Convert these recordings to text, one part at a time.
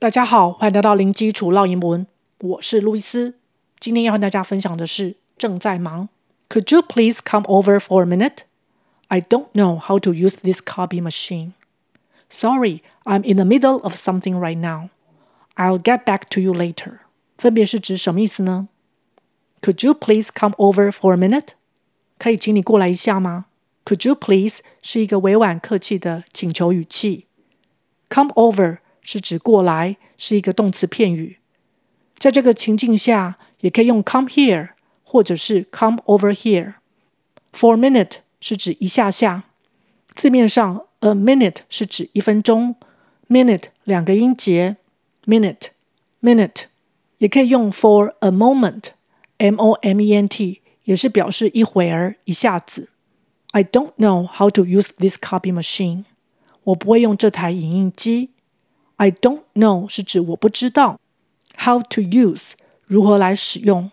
大家好，欢迎来到零基础绕英文，我是路易斯。今天要和大家分享的是正在忙。Could you please come over for a minute? I don't know how to use this copy machine. Sorry, I'm in the middle of something right now. I'll get back to you later. 分别是指什么意思呢？Could you please come over for a minute? 可以请你过来一下吗？Could you please 是一个委婉客气的请求语气。Come over 是指过来，是一个动词片语。在这个情境下，也可以用 come here，或者是 come over here。For a minute 是指一下下。字面上，a minute 是指一分钟，minute 两个音节，minute minute。也可以用 for a moment，m o m e n t，也是表示一会儿、一下子。I don't know how to use this copy machine。我不会用这台影印机。I don't know 是指我不知道，how to use 如何来使用，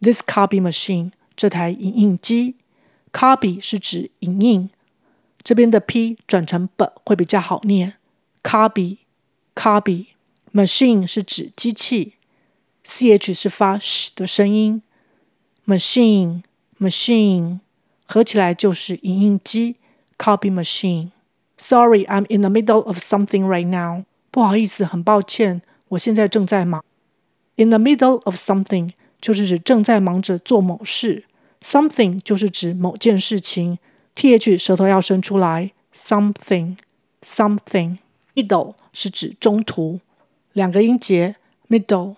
this copy machine 这台影印机，copy 是指影印，这边的 p 转成 b 会比较好念，copy copy machine 是指机器，ch 是发 sh 的声音，machine machine 合起来就是影印机，copy machine。Sorry, I'm in the middle of something right now. 不好意思，很抱歉，我现在正在忙。In the middle of something 就是指正在忙着做某事，something 就是指某件事情，th 舌头要伸出来，something something。Middle 是指中途，两个音节，middle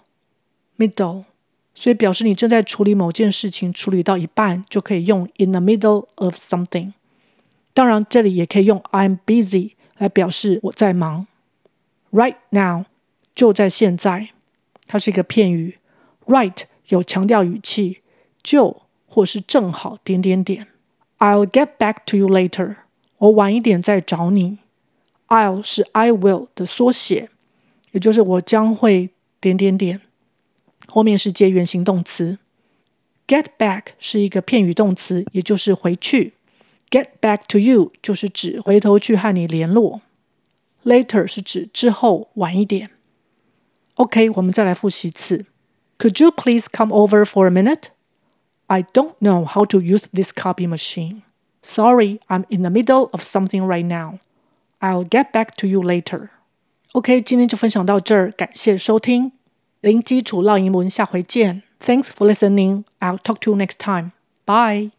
middle，所以表示你正在处理某件事情，处理到一半就可以用 in the middle of something。当然，这里也可以用 I'm busy 来表示我在忙。Right now，就在现在，它是一个片语。Right 有强调语气，就或是正好点点点。I'll get back to you later，我晚一点再找你。I'll 是 I will 的缩写，也就是我将会点点点。后面是接原形动词。Get back 是一个片语动词，也就是回去。Get back to you 就是指回头去和你联络。Later 是指之后晚一点。OK，我们再来复习一次。Could you please come over for a minute? I don't know how to use this copy machine. Sorry, I'm in the middle of something right now. I'll get back to you later. OK，今天就分享到这儿，感谢收听。零基础绕英文，下回见。Thanks for listening. I'll talk to you next time. Bye.